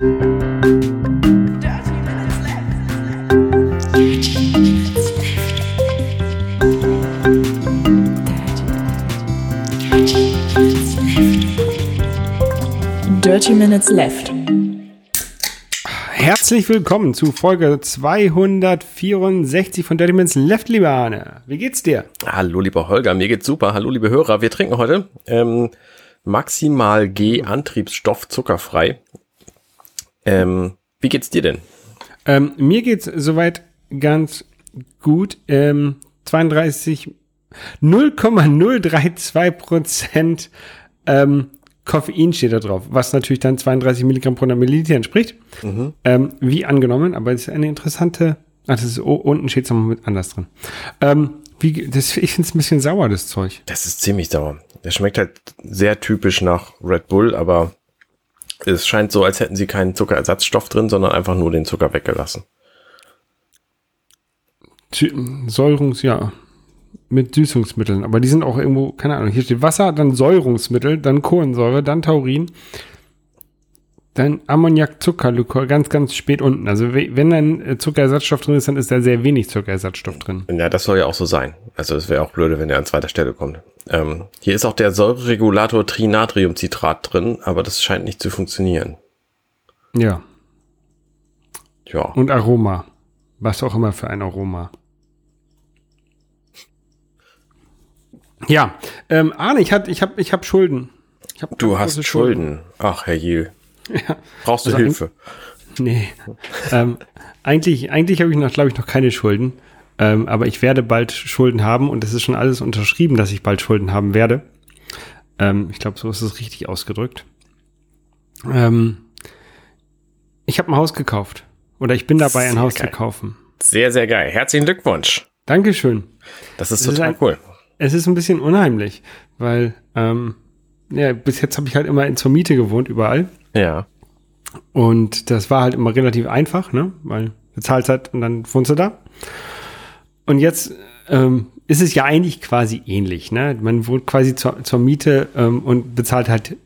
Dirty Minutes Left. Herzlich willkommen zu Folge 264 von Dirty Minutes Left, lieber Arne. Wie geht's dir? Hallo, lieber Holger, mir geht's super. Hallo, liebe Hörer. Wir trinken heute ähm, maximal G Antriebsstoff zuckerfrei. Ähm, wie geht's dir denn? Ähm, mir geht's soweit ganz gut. Ähm, 32 0,032 Prozent ähm, Koffein steht da drauf, was natürlich dann 32 Milligramm pro Milliliter entspricht. Mhm. Ähm, wie angenommen, aber es ist eine interessante. Ach, das ist oh, unten steht es nochmal mit anders drin. Ähm, wie, das, ich finde es ein bisschen sauer, das Zeug. Das ist ziemlich sauer. Der schmeckt halt sehr typisch nach Red Bull, aber es scheint so, als hätten sie keinen Zuckerersatzstoff drin, sondern einfach nur den Zucker weggelassen. Säurungs, ja mit Süßungsmitteln. Aber die sind auch irgendwo, keine Ahnung, hier steht Wasser, dann Säurungsmittel, dann Kohlensäure, dann Taurin, dann Ammoniak, Zuckerlikör, ganz, ganz spät unten. Also wenn ein äh, Zuckerersatzstoff drin ist, dann ist da sehr wenig Zuckerersatzstoff drin. Ja, das soll ja auch so sein. Also es wäre auch blöde, wenn er an zweiter Stelle kommt. Ähm, hier ist auch der Säureregulator Trinatriumcitrat drin, aber das scheint nicht zu funktionieren. Ja. Ja. Und Aroma. Was auch immer für ein Aroma. Ja, ähm, Arne, ich, ich habe ich hab Schulden. Ich hab du hast Schulden. Schulden. Ach, Herr Jiel. Ja. Brauchst du also Hilfe? Nee. ähm, eigentlich eigentlich habe ich noch, glaube ich, noch keine Schulden. Ähm, aber ich werde bald Schulden haben und es ist schon alles unterschrieben, dass ich bald Schulden haben werde. Ähm, ich glaube, so ist es richtig ausgedrückt. Ähm, ich habe ein Haus gekauft. Oder ich bin dabei, ein Haus geil. zu kaufen. Sehr, sehr geil. Herzlichen Glückwunsch. Dankeschön. Das ist total ist ein, cool es ist ein bisschen unheimlich, weil ähm, ja, bis jetzt habe ich halt immer in zur Miete gewohnt, überall. Ja. Und das war halt immer relativ einfach, ne? Weil du zahlst halt und dann wohnst du da. Und jetzt ähm, ist es ja eigentlich quasi ähnlich, ne? Man wohnt quasi zur, zur Miete ähm, und bezahlt halt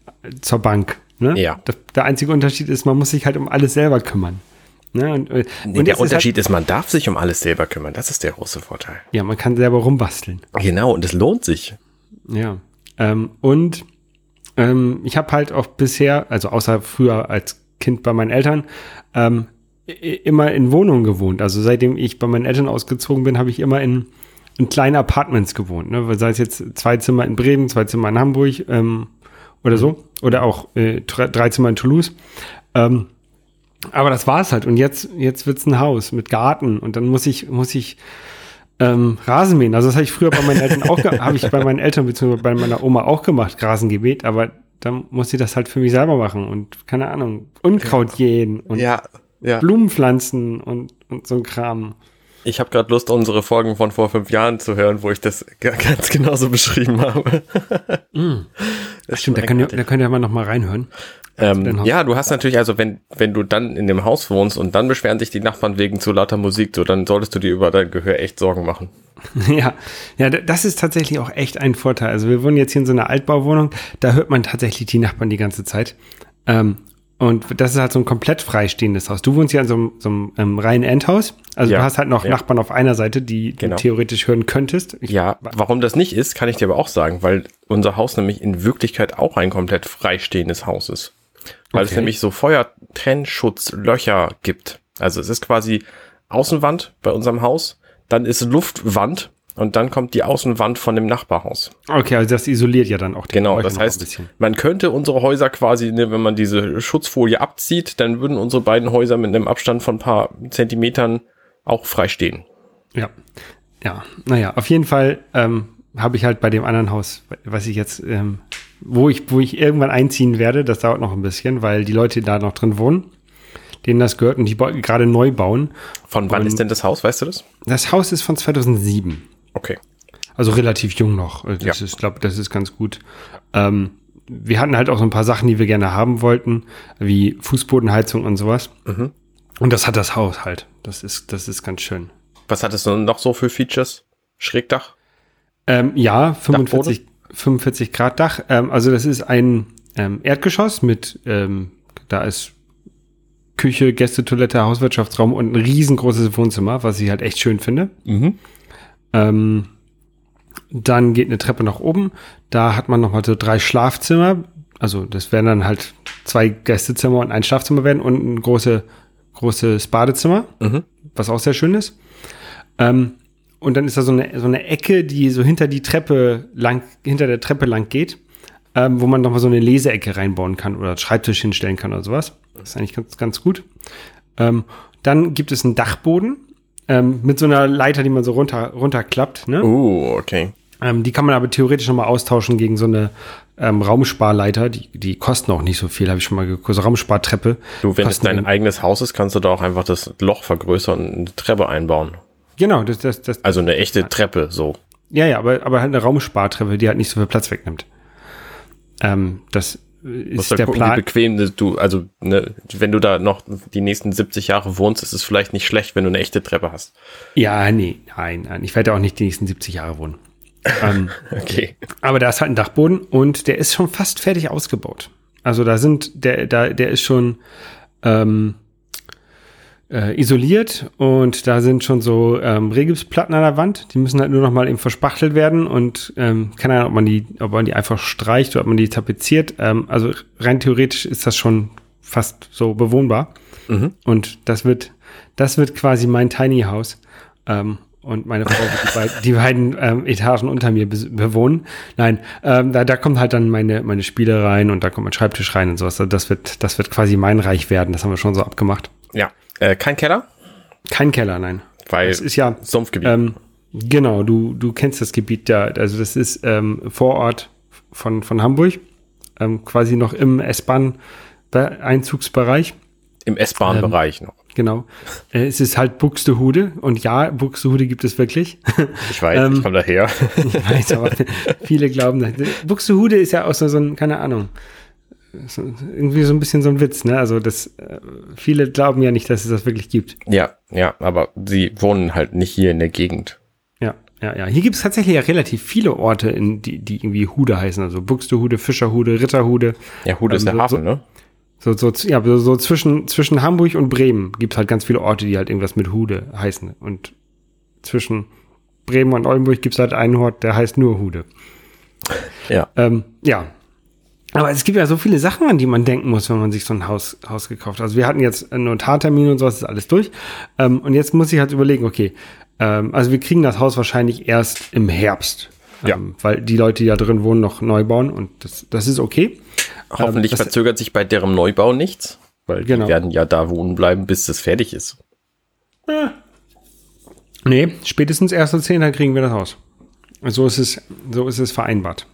zur Bank. Ne? Ja. Der, der einzige Unterschied ist, man muss sich halt um alles selber kümmern. Ne? Und, äh, nee, und der Unterschied ist, halt, ist, man darf sich um alles selber kümmern. Das ist der große Vorteil. Ja, man kann selber rumbasteln. Genau, und es lohnt sich. Ja. Ähm, und ähm, ich habe halt auch bisher, also außer früher als Kind bei meinen Eltern, ähm, immer in Wohnungen gewohnt. Also seitdem ich bei meinen Eltern ausgezogen bin, habe ich immer in, in kleinen Apartments gewohnt. Ne? Sei es jetzt zwei Zimmer in Bremen, zwei Zimmer in Hamburg ähm, oder so. Oder auch äh, drei Zimmer in Toulouse. Ähm, aber das war's halt. Und jetzt, jetzt wird's ein Haus mit Garten und dann muss ich, muss ich ähm, Rasen mähen. Also das habe ich früher bei meinen Eltern auch, habe ich bei meinen Eltern bzw. bei meiner Oma auch gemacht, Rasengebet, aber dann muss ich das halt für mich selber machen und keine Ahnung, Unkraut jähen und ja, ja. Blumen pflanzen und, und so ein Kram. Ich habe gerade Lust, unsere Folgen von vor fünf Jahren zu hören, wo ich das ganz genauso beschrieben habe. mm. Stimmt, da könnt, ihr, da könnt ihr mal noch mal reinhören. Ähm, ja, du hast natürlich, also wenn, wenn du dann in dem Haus wohnst und dann beschweren sich die Nachbarn wegen zu lauter Musik, so dann solltest du dir über dein Gehör echt Sorgen machen. Ja, ja, das ist tatsächlich auch echt ein Vorteil. Also wir wohnen jetzt hier in so einer Altbauwohnung, da hört man tatsächlich die Nachbarn die ganze Zeit. Ähm, und das ist halt so ein komplett freistehendes Haus. Du wohnst ja in so einem, so einem ähm, reinen Endhaus. Also ja, du hast halt noch ja. Nachbarn auf einer Seite, die genau. du theoretisch hören könntest. Ich, ja, warum das nicht ist, kann ich dir aber auch sagen, weil unser Haus nämlich in Wirklichkeit auch ein komplett freistehendes Haus ist weil okay. es nämlich so Feuertrennschutzlöcher gibt. Also es ist quasi Außenwand bei unserem Haus, dann ist Luftwand und dann kommt die Außenwand von dem Nachbarhaus. Okay, also das isoliert ja dann auch die Genau, das heißt, man könnte unsere Häuser quasi, ne, wenn man diese Schutzfolie abzieht, dann würden unsere beiden Häuser mit einem Abstand von ein paar Zentimetern auch frei stehen. Ja, ja, naja, auf jeden Fall ähm, habe ich halt bei dem anderen Haus, was ich jetzt ähm, wo ich, wo ich irgendwann einziehen werde. Das dauert noch ein bisschen, weil die Leute da noch drin wohnen, denen das gehört und die gerade neu bauen. Von wann und ist denn das Haus, weißt du das? Das Haus ist von 2007. Okay. Also relativ jung noch. Das ja. ist, glaube das ist ganz gut. Ähm, wir hatten halt auch so ein paar Sachen, die wir gerne haben wollten, wie Fußbodenheizung und sowas. Mhm. Und das hat das Haus halt. Das ist, das ist ganz schön. Was hattest du noch so für Features? Schrägdach? Ähm, ja, 45, Dachboden? 45 Grad Dach. Ähm, also das ist ein ähm, Erdgeschoss mit, ähm, da ist Küche, Gästetoilette, Hauswirtschaftsraum und ein riesengroßes Wohnzimmer, was ich halt echt schön finde. Mhm. Ähm, dann geht eine Treppe nach oben. Da hat man nochmal so drei Schlafzimmer. Also das werden dann halt zwei Gästezimmer und ein Schlafzimmer werden und ein große, großes Badezimmer, Mhm. was auch sehr schön ist. Ähm, und dann ist da so eine, so eine Ecke, die so hinter die Treppe lang, hinter der Treppe lang geht, ähm, wo man nochmal so eine Leseecke reinbauen kann oder Schreibtisch hinstellen kann oder sowas. Das ist eigentlich ganz, ganz gut. Ähm, dann gibt es einen Dachboden ähm, mit so einer Leiter, die man so runter, runterklappt. Ne? Oh, okay. Ähm, die kann man aber theoretisch nochmal austauschen gegen so eine ähm, Raumsparleiter. Die, die kosten auch nicht so viel, habe ich schon mal geguckt. So Raumspartreppe. Du, wenn es dein eigenes Haus ist, kannst du da auch einfach das Loch vergrößern und eine Treppe einbauen. Genau, das, das, das, Also eine echte Treppe, so. ja, ja, aber, aber halt eine Raumspartreppe, die halt nicht so viel Platz wegnimmt. Ähm, das ist halt der gucken, wie Plan. bequem du, also ne, wenn du da noch die nächsten 70 Jahre wohnst, ist es vielleicht nicht schlecht, wenn du eine echte Treppe hast. Ja, nee, nein, nein. Ich werde auch nicht die nächsten 70 Jahre wohnen. ähm, Okay. aber da ist halt ein Dachboden und der ist schon fast fertig ausgebaut. Also da sind, der, da, der ist schon ähm, äh, isoliert und da sind schon so ähm, Regipsplatten an der Wand. Die müssen halt nur noch mal eben verspachtelt werden und ähm, keine Ahnung, ob man die, ob man die einfach streicht oder ob man die tapeziert. Ähm, also rein theoretisch ist das schon fast so bewohnbar. Mhm. Und das wird, das wird quasi mein Tiny House. Ähm, und meine Frau wird die, beid, die beiden ähm, Etagen unter mir be bewohnen. Nein, ähm, da, da kommt halt dann meine, meine Spiele rein und da kommt mein Schreibtisch rein und sowas. Also das wird, das wird quasi mein Reich werden. Das haben wir schon so abgemacht. Ja. Äh, kein Keller, Kein Keller, nein. weil Es ist ja, Sumpfgebiet. ähm, genau, du, du kennst das Gebiet ja. Also das ist ähm, Vorort von, von Hamburg, ähm, quasi noch im S-Bahn-Einzugsbereich. Im S-Bahn-Bereich noch. Genau. Äh, es ist halt Buxtehude und ja, Buxtehude gibt es wirklich. Ich weiß, Ähm, ich komme daher. ich weiß, aber viele glauben. Buxtehude ist ja auch so, so ein, keine Ahnung, so, irgendwie so ein bisschen so ein Witz, ne? Also das, äh, viele glauben ja nicht, dass es das wirklich gibt. ja, ja, aber sie wohnen halt nicht hier in der Gegend. Ja, ja, ja. Hier gibt es tatsächlich ja relativ viele Orte, in die, die irgendwie Hude heißen. Also Buxtehude, Fischerhude, Ritterhude. Ja, Hude ist Ähm, der so- Hafen, so- ne? So, so, ja, so, so zwischen, zwischen Hamburg und Bremen gibt es halt ganz viele Orte, die halt irgendwas mit Hude heißen. Und zwischen Bremen und Oldenburg gibt es halt einen Ort, der heißt nur Hude. Ja. Ähm, ja. Aber es gibt ja so viele Sachen, an die man denken muss, wenn man sich so ein Haus, Haus gekauft hat. Also wir hatten jetzt einen Notartermin und sowas, ist alles durch. Ähm, und jetzt muss ich halt überlegen, okay, ähm, also wir kriegen das Haus wahrscheinlich erst im Herbst. Ja. Ähm, weil die Leute, die da drin wohnen, noch neu bauen und das, das ist okay. Hoffentlich Ähm, das- verzögert sich bei deren Neubau nichts, weil Genau. die werden ja da wohnen bleiben, bis es fertig ist. Nee, spätestens 1.10. kriegen wir das Haus. So ist es, so ist es vereinbart.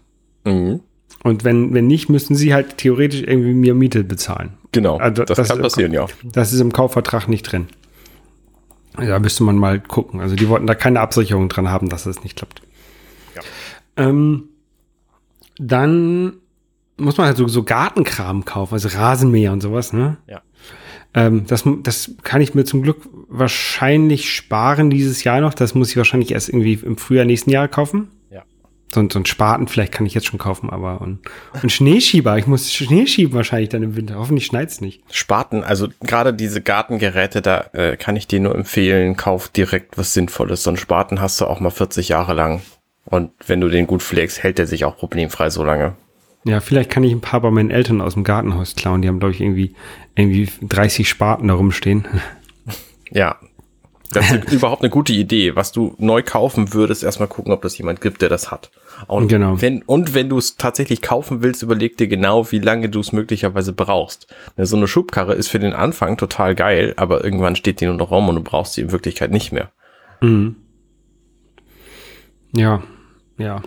Mhm. Und wenn, wenn nicht, müssten sie halt theoretisch irgendwie mir Miete bezahlen. Genau, Also, das, das kann ist- passieren, ja. Das ist im Kaufvertrag nicht drin. Da müsste man mal gucken. Also die wollten da keine Absicherung dran haben, dass es nicht klappt. Ja. Ähm, dann muss man halt so, so Gartenkram kaufen, also Rasenmäher und sowas, ne? Ja. Ähm, das, das kann ich mir zum Glück wahrscheinlich sparen dieses Jahr noch. Das muss ich wahrscheinlich erst irgendwie im Frühjahr nächsten Jahr kaufen. So, ein- so ein Spaten vielleicht kann ich jetzt schon kaufen, aber und, und Schneeschieber. Ich muss Schnee schieben wahrscheinlich dann im Winter. Hoffentlich schneit's nicht. Spaten, also gerade diese Gartengeräte, da äh, kann ich dir nur empfehlen, kauf direkt was Sinnvolles. So einen Spaten hast du auch mal 40 Jahre lang. Und wenn du den gut pflegst, hält der sich auch problemfrei so lange. Ja, vielleicht kann ich ein paar bei meinen Eltern aus dem Gartenhaus klauen. Die haben, glaube ich, irgendwie, irgendwie 30 Spaten da rumstehen. Ja. Das ist überhaupt eine gute Idee. Was du neu kaufen würdest, erstmal gucken, ob das jemand gibt, der das hat. Und Genau. wenn, und wenn du es tatsächlich kaufen willst, überleg dir genau, wie lange du es möglicherweise brauchst. So eine Schubkarre ist für den Anfang total geil, aber irgendwann steht die nur noch rum und du brauchst sie in Wirklichkeit nicht mehr. Ja, ja.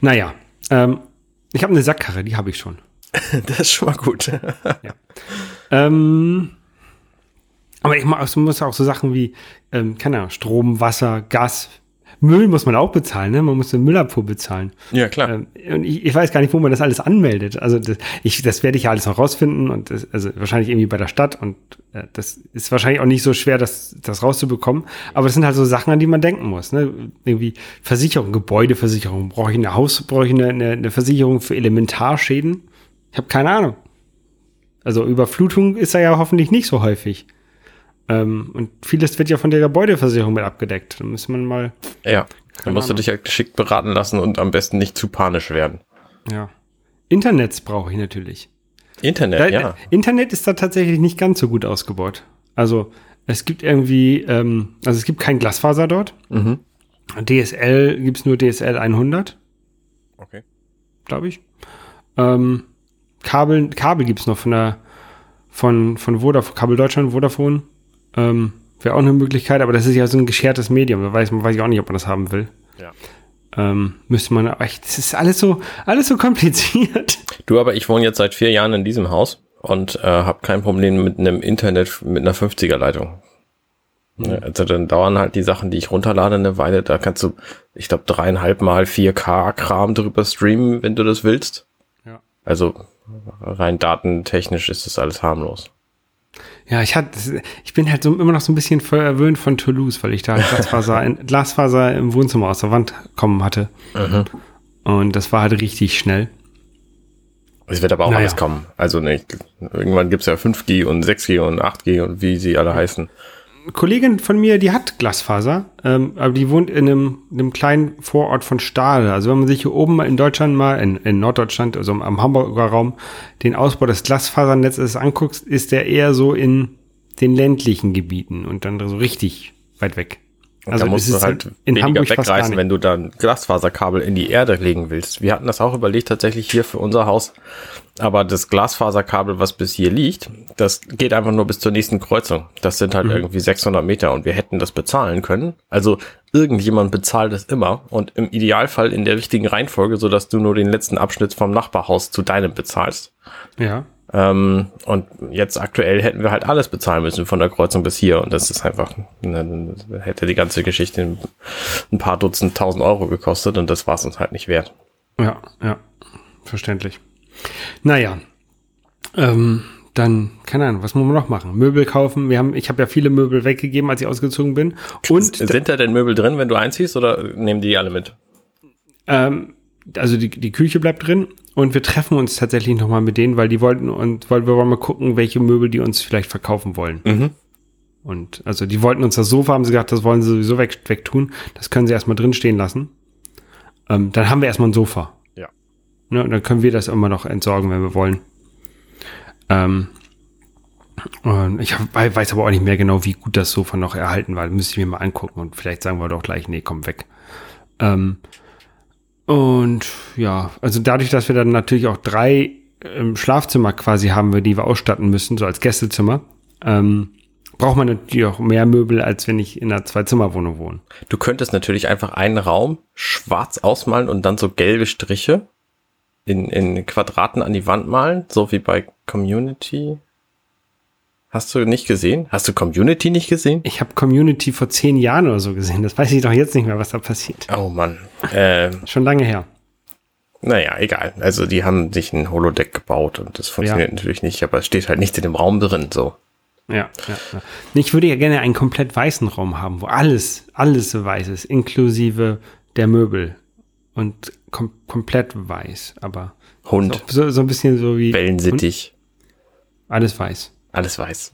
Naja, ähm, ich habe eine Sackkarre, die habe ich schon. Das ist schon mal gut. Ähm, aber ich mach- muss auch so Sachen wie, ähm, keine Ahnung, Strom, Wasser, Gas, Müll muss man auch bezahlen, ne? Man muss eine Müllabfuhr bezahlen. Ja, klar. Ähm, und ich, ich weiß gar nicht, wo man das alles anmeldet. Also das, ich, das werde ich ja alles noch rausfinden und das, also wahrscheinlich irgendwie bei der Stadt und äh, das ist wahrscheinlich auch nicht so schwer, das, das rauszubekommen. Aber das sind halt so Sachen, an die man denken muss. Ne? Irgendwie Versicherung, Gebäudeversicherung. Brauche ich eine Haus, brauche ich eine, eine, eine Versicherung für Elementarschäden? Ich habe keine Ahnung. Also Überflutung ist da ja hoffentlich nicht so häufig. Ähm, und vieles wird ja von der Gebäudeversicherung mit abgedeckt. Da muss man mal. Ja, dann musst du dich ja geschickt beraten lassen und am besten nicht zu panisch werden. Ja. Internets brauche ich natürlich. Internet, Da, ja. Internet ist da tatsächlich nicht ganz so gut ausgebaut. Also es gibt irgendwie, ähm, also es gibt kein Glasfaser dort. Mhm. DSL gibt's nur DSL 100, Okay. glaube ich. Ähm, Kabel, Kabel gibt's noch von der, von, von Vodafone, Kabel Deutschland, Vodafone. Ähm, Wäre auch eine Möglichkeit, aber das ist ja so ein geschertes Medium. Da weiß, weiß ich auch nicht, ob man das haben will. Ja. Ähm, müsste man, aber ich, das ist alles so, alles so kompliziert. Du, aber ich wohne jetzt seit vier Jahren in diesem Haus und äh, habe kein Problem mit einem Internet mit einer 50er Leitung. Ja, Also dann dauern halt die Sachen, die ich runterlade, eine Weile. Da kannst du, ich glaube, dreieinhalb mal 4K-Kram drüber streamen, wenn du das willst. Ja. Also rein datentechnisch ist das alles harmlos. Ja, ich hatte, ich bin halt so immer noch so ein bisschen verwöhnt von Toulouse, weil ich da Glasfaser, in, Glasfaser im Wohnzimmer aus der Wand kommen hatte. Und das war halt richtig schnell. Es wird aber auch Naja. alles kommen. Also nicht, irgendwann gibt's ja 5G und 6G und 8G und wie sie alle heißen. Kollegin von mir, die hat Glasfaser, ähm, aber die wohnt in einem, in einem kleinen Vorort von Stade. Also wenn man sich hier oben in Deutschland mal, in, in Norddeutschland, also am Hamburger Raum, den Ausbau des Glasfasernetzes anguckst, ist der eher so in den ländlichen Gebieten und dann so richtig weit weg. Also da musst du halt in weniger fast gar wegreißen, wenn du dann Glasfaserkabel in die Erde legen willst. Wir hatten das auch überlegt tatsächlich hier für unser Haus. Aber das Glasfaserkabel, was bis hier liegt, das geht einfach nur bis zur nächsten Kreuzung. Das sind Mhm. halt irgendwie 600 Meter und wir hätten das bezahlen können. Also irgendjemand bezahlt es immer und im Idealfall in der richtigen Reihenfolge, so dass du nur den letzten Abschnitt vom Nachbarhaus zu deinem bezahlst. Ja. Ähm, und jetzt aktuell hätten wir halt alles bezahlen müssen von der Kreuzung bis hier. Und das ist einfach, ne, hätte die ganze Geschichte ein paar Dutzend tausend Euro gekostet und das war es uns halt nicht wert. Ja, ja, verständlich. Naja, ähm, dann, keine Ahnung, was muss man noch machen? Möbel kaufen. Wir haben, ich habe ja viele Möbel weggegeben, als ich ausgezogen bin. Und Sind da denn Möbel drin, wenn du einziehst oder nehmen die alle mit? ähm, also die, die Küche bleibt drin und wir treffen uns tatsächlich nochmal mit denen, weil die wollten und weil wir wollen mal gucken, welche Möbel die uns vielleicht verkaufen wollen. Mhm. Und also die wollten uns das Sofa, haben sie gesagt, das wollen sie sowieso weg, wegtun. Das können sie erstmal drin stehen lassen. Ähm, dann haben wir erstmal ein Sofa. Ja. Ne, und dann können wir das immer noch entsorgen, wenn wir wollen. Ähm, und ich weiß aber auch nicht mehr genau, wie gut das Sofa noch erhalten war. Das müsste ich mir mal angucken und vielleicht sagen wir doch gleich, nee, komm weg. Ähm, und ja, also dadurch, dass wir dann natürlich auch drei ähm, Schlafzimmer quasi haben, wir, die wir ausstatten müssen, so als Gästezimmer, ähm, braucht man natürlich auch mehr Möbel, als wenn ich in einer Zwei-Zimmer-Wohnung wohne. Du könntest natürlich einfach einen Raum schwarz ausmalen und dann so gelbe Striche in, in Quadraten an die Wand malen, so wie bei Community. Hast du nicht gesehen? Hast du Community nicht gesehen? Ich habe Community vor zehn Jahren oder so gesehen. Das weiß ich doch jetzt nicht mehr, was da passiert. Oh Mann. Ähm, Schon lange her. naja, egal. Also die haben sich ein Holodeck gebaut und das funktioniert Ja. natürlich nicht, aber es steht halt nichts in dem Raum drin, so. Ja, ja, ja. Ich würde ja gerne einen komplett weißen Raum haben, wo alles, alles so weiß ist, inklusive der Möbel. Und kom komplett weiß, aber Hund, so, so ein bisschen so wie Wellensittich, alles weiß. Alles weiß.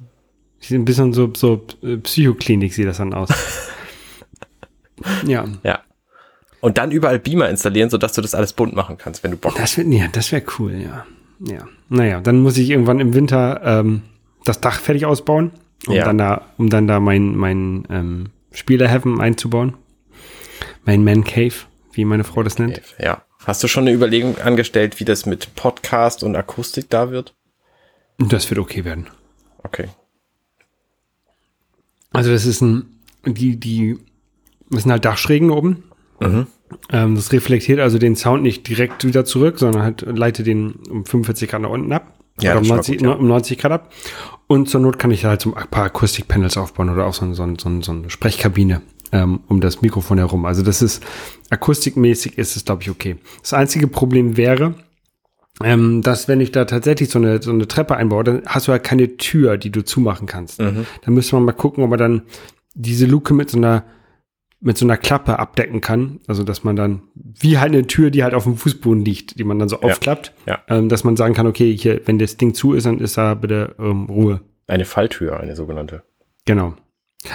Sieht ein bisschen so, so äh, Psychoklinik sieht das dann aus. ja, Ja. Und dann überall Beamer installieren, sodass du das alles bunt machen kannst, wenn du Bock hast. das wäre ja, das wäre cool, ja. Ja. Naja, dann muss ich irgendwann im Winter ähm, das Dach fertig ausbauen, um Ja. dann da, um dann da mein, mein ähm, Spielerheaven einzubauen. Mein Man Cave, wie meine Frau das nennt. Ja. Hast du schon eine Überlegung angestellt, wie das mit Podcast und Akustik da wird? Das wird okay werden. Okay. Also das ist ein, die, die, das sind halt Dachschrägen oben. Mhm. Ähm, das reflektiert also den Sound nicht direkt wieder zurück, sondern halt leitet den um 45 Grad nach unten ab. Ja, oder um das ist schon 90, gut, ja. um 90 Grad ab. Und zur Not kann ich halt so ein paar Akustikpanels aufbauen oder auch so, ein- so, ein- so, ein- so eine Sprechkabine ähm, um das Mikrofon herum. Also das ist akustikmäßig ist es, glaube ich, okay. Das einzige Problem wäre, ähm, dass wenn ich da tatsächlich so eine, so eine Treppe einbaue, dann hast du halt keine Tür, die du zumachen kannst. Mhm. Dann müsste man mal gucken, ob man dann diese Luke mit so einer mit so einer Klappe abdecken kann. Also dass man dann, wie halt eine Tür, die halt auf dem Fußboden liegt, die man dann so aufklappt, ja. Ähm, dass man sagen kann, okay, hier, wenn das Ding zu ist, dann ist da bitte ähm, Ruhe. Eine Falltür, eine sogenannte. Genau.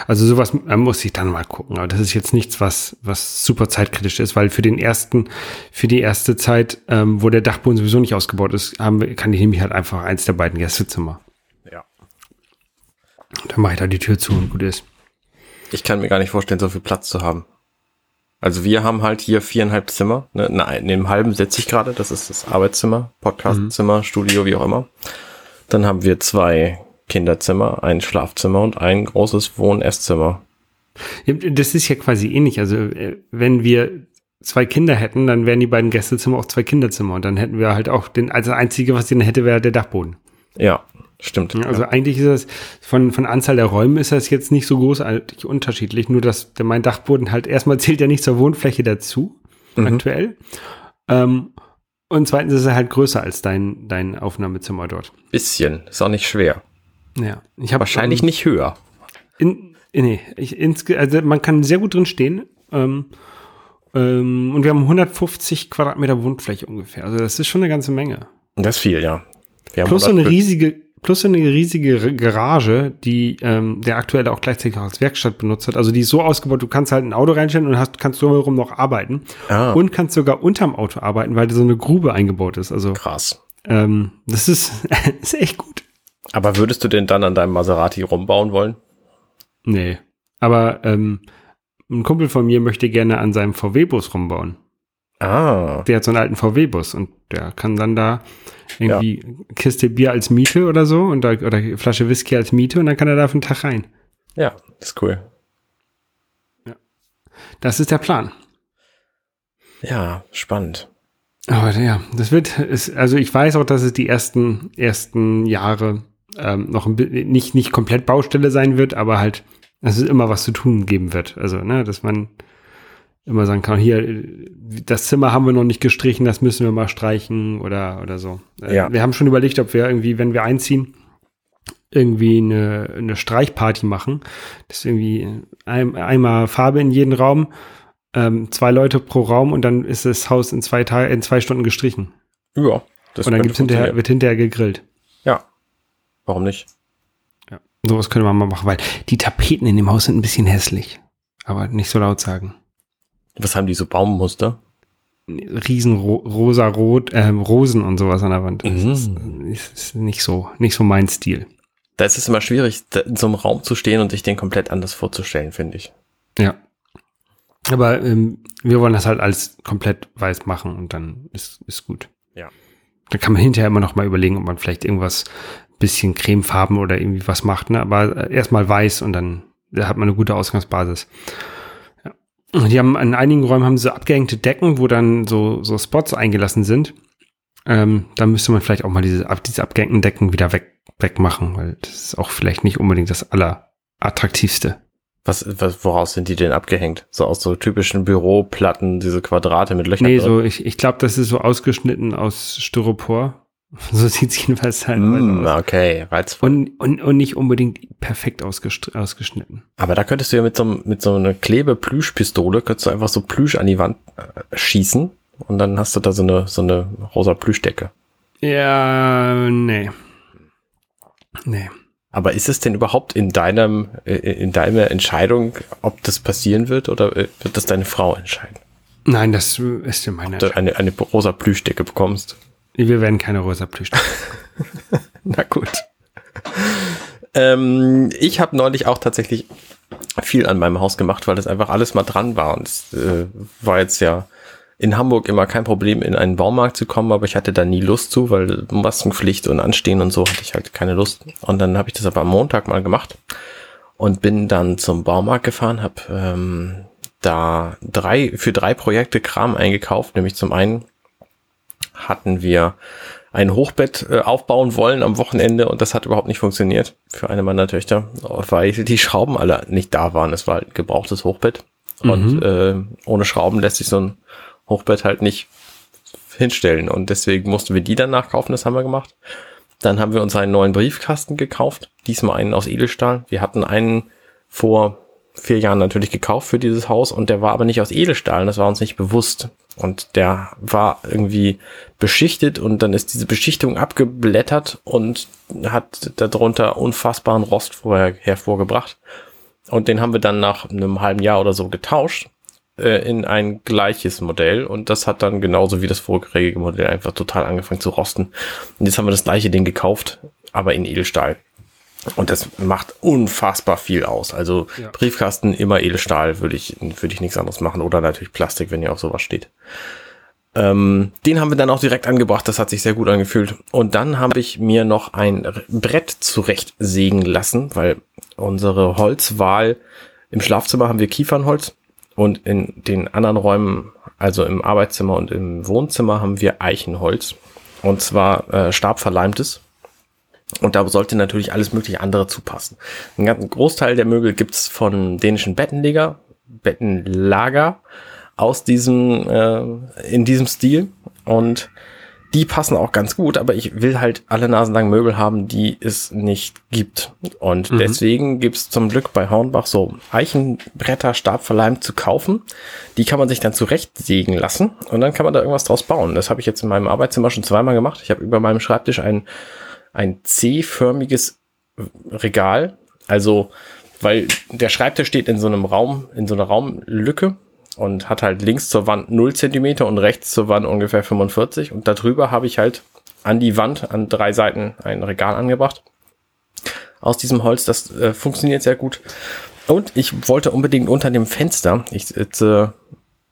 Also sowas muss ich dann mal gucken. Aber das ist jetzt nichts, was, was super zeitkritisch ist, weil für den ersten, für die erste Zeit, ähm, wo der Dachboden sowieso nicht ausgebaut ist, haben wir, kann ich nämlich halt einfach eins der beiden Gästezimmer. Ja. Dann mache ich da die Tür zu und gut ist. Ich kann mir gar nicht vorstellen, so viel Platz zu haben. Also wir haben halt hier viereinhalb Zimmer. Ne? In dem halben sitze ich gerade. Das ist das Arbeitszimmer, Podcastzimmer, mhm. Studio, wie auch immer. Dann haben wir zwei Kinderzimmer, ein Schlafzimmer und ein großes Wohn-Esszimmer. Das ist ja quasi ähnlich. Also äh, wenn wir zwei Kinder hätten, dann wären die beiden Gästezimmer auch zwei Kinderzimmer. Und dann hätten wir halt auch den, also das Einzige, was den hätte, wäre der Dachboden. Ja, stimmt. Also ja. eigentlich ist das, von, von Anzahl der Räume ist das jetzt nicht so großartig unterschiedlich. Nur, dass der, mein Dachboden halt erstmal zählt ja nicht zur Wohnfläche dazu, mhm. aktuell. Ähm, und zweitens ist er halt größer als dein, dein Aufnahmezimmer dort. Bisschen, ist auch nicht schwer. Ja, ich habe wahrscheinlich ähm, nicht höher. In, nee, ich, ins, also man kann sehr gut drin stehen. Ähm, ähm, und wir haben 150 Quadratmeter Wohnfläche ungefähr. Also das ist schon eine ganze Menge. Das ist viel, ja. plus so eine riesige, plus so eine riesige Garage, die ähm, der aktuell auch gleichzeitig auch als Werkstatt benutzt hat. Also die ist so ausgebaut, du kannst halt ein Auto reinstellen und hast, kannst drumherum noch arbeiten. Ah. Und kannst sogar unterm Auto arbeiten, weil da so eine Grube eingebaut ist. Also krass. Ähm, das ist, ist echt gut. Aber würdest du den dann an deinem Maserati rumbauen wollen? Nee. Aber ähm, ein Kumpel von mir möchte gerne an seinem VW-Bus rumbauen. Ah. Der hat so einen alten VW-Bus und der kann dann da irgendwie ja. Kiste Bier als Miete oder so und da, oder Flasche Whisky als Miete und dann kann er da für einen Tag rein. Ja, ist cool. Ja. Das ist der Plan. Ja, spannend. Aber ja, das wird, ist, also ich weiß auch, dass es die ersten, ersten Jahre ähm, noch ein, nicht, nicht komplett Baustelle sein wird, aber halt, dass es immer was zu tun geben wird. Also, ne, dass man immer sagen kann, hier, das Zimmer haben wir noch nicht gestrichen, das müssen wir mal streichen oder, oder so. Äh, ja. Wir haben schon überlegt, ob wir irgendwie, wenn wir einziehen, irgendwie eine, eine Streichparty machen. Das ist irgendwie ein, einmal Farbe in jeden Raum, ähm, zwei Leute pro Raum und dann ist das Haus in zwei Tagen, in zwei Stunden gestrichen. Ja. Das und dann gibt's hinterher, wird hinterher gegrillt. Ja. Warum nicht? Ja. Sowas könnte man mal machen, weil die Tapeten in dem Haus sind ein bisschen hässlich. Aber nicht so laut sagen. Was haben die so Baummuster? Riesen ro rosa rot äh, Rosen und sowas an der Wand. Mhm. Das ist, ist, nicht so nicht so mein Stil. Da ist es immer schwierig, in so einem Raum zu stehen und sich den komplett anders vorzustellen, finde ich. Ja. Aber ähm, wir wollen das halt alles komplett weiß machen und dann ist ist gut. Ja. Da kann man hinterher immer noch mal überlegen, ob man vielleicht irgendwas bisschen cremefarben oder irgendwie was macht, ne? Aber erstmal weiß und dann da hat man eine gute Ausgangsbasis. Ja. Die haben in einigen Räumen haben sie abgehängte Decken, wo dann so, so Spots eingelassen sind. Ähm, da müsste man vielleicht auch mal diese, diese abgehängten Decken wieder weg, wegmachen, weil das ist auch vielleicht nicht unbedingt das allerattraktivste. Was, was, woraus sind die denn abgehängt? So aus so typischen Büroplatten, diese Quadrate mit Löchern? Nee, drin? so, ich, ich glaube, das ist so ausgeschnitten aus Styropor. So sieht es jedenfalls halt mm, aus. Okay, reizvoll. Und, und, und nicht unbedingt perfekt ausgeschnitten. Aber da könntest du ja mit so, mit so einer Klebe-Plüschpistole, könntest du einfach so Plüsch an die Wand äh, schießen und dann hast du da so eine, so eine rosa Plüschdecke. Ja, nee. Nee. Aber ist es denn überhaupt in deinem, äh, in deiner Entscheidung, ob das passieren wird oder äh, wird das deine Frau entscheiden? Nein, das ist ja meine Entscheidung. Eine, eine rosa Plüschdecke bekommst. Wir werden keine rosa Plüschdecke. Na gut. Ähm, ich habe neulich auch tatsächlich viel an meinem Haus gemacht, weil das einfach alles mal dran war. Und es äh, war jetzt ja in Hamburg immer kein Problem, in einen Baumarkt zu kommen, aber ich hatte da nie Lust zu, weil Maskenpflicht und Anstehen und so hatte ich halt keine Lust. Und dann habe ich das aber am Montag mal gemacht und bin dann zum Baumarkt gefahren, habe ähm, da drei für drei Projekte Kram eingekauft, nämlich zum einen hatten wir ein Hochbett äh, aufbauen wollen am Wochenende und das hat überhaupt nicht funktioniert für eine meiner Töchter, weil die Schrauben alle nicht da waren. Es war halt ein gebrauchtes Hochbett mhm. und äh, ohne Schrauben lässt sich so ein Hochbett halt nicht hinstellen und deswegen mussten wir die dann nachkaufen, das haben wir gemacht. Dann haben wir uns einen neuen Briefkasten gekauft, diesmal einen aus Edelstahl. Wir hatten einen vor vier Jahren natürlich gekauft für dieses Haus und der war aber nicht aus Edelstahl, das war uns nicht bewusst. Und der war irgendwie beschichtet und dann ist diese Beschichtung abgeblättert und hat darunter unfassbaren Rost vorher hervorgebracht. Und den haben wir dann nach einem halben Jahr oder so getauscht äh, in ein gleiches Modell und das hat dann genauso wie das vorherige Modell einfach total angefangen zu rosten. Und jetzt haben wir das gleiche Ding gekauft, aber in Edelstahl. Und das macht unfassbar viel aus. Also ja. Briefkasten immer Edelstahl würde ich, würde ich nichts anderes machen. Oder natürlich Plastik, wenn ihr auf sowas steht. Ähm, den haben wir dann auch direkt angebracht. Das hat sich sehr gut angefühlt. Und dann habe ich mir noch ein Brett zurechtsägen lassen, weil unsere Holzwahl im Schlafzimmer haben wir Kiefernholz und in den anderen Räumen, also im Arbeitszimmer und im Wohnzimmer, haben wir Eichenholz. Und zwar äh, stabverleimtes. Und da sollte natürlich alles mögliche andere zupassen. Ein ganzen Großteil der Möbel gibt's von dänischen Bettenleger, Bettenlager aus diesem, äh, in diesem Stil. Und die passen auch ganz gut, aber ich will halt alle nasenlang Möbel haben, die es nicht gibt. Und mhm. deswegen gibt's zum Glück bei Hornbach so Eichenbretter stabverleimt zu kaufen. Die kann man sich dann zurechtsägen lassen und dann kann man da irgendwas draus bauen. Das habe ich jetzt in meinem Arbeitszimmer schon zweimal gemacht. Ich habe über meinem Schreibtisch ein, ein C-förmiges Regal. Also, weil der Schreibtisch steht in so einem Raum, in so einer Raumlücke und hat halt links zur Wand 0 Zentimeter und rechts zur Wand ungefähr 45 und darüber habe ich halt an die Wand an drei Seiten ein Regal angebracht aus diesem Holz. Das äh, funktioniert sehr gut. Und ich wollte unbedingt unter dem Fenster, ich sitze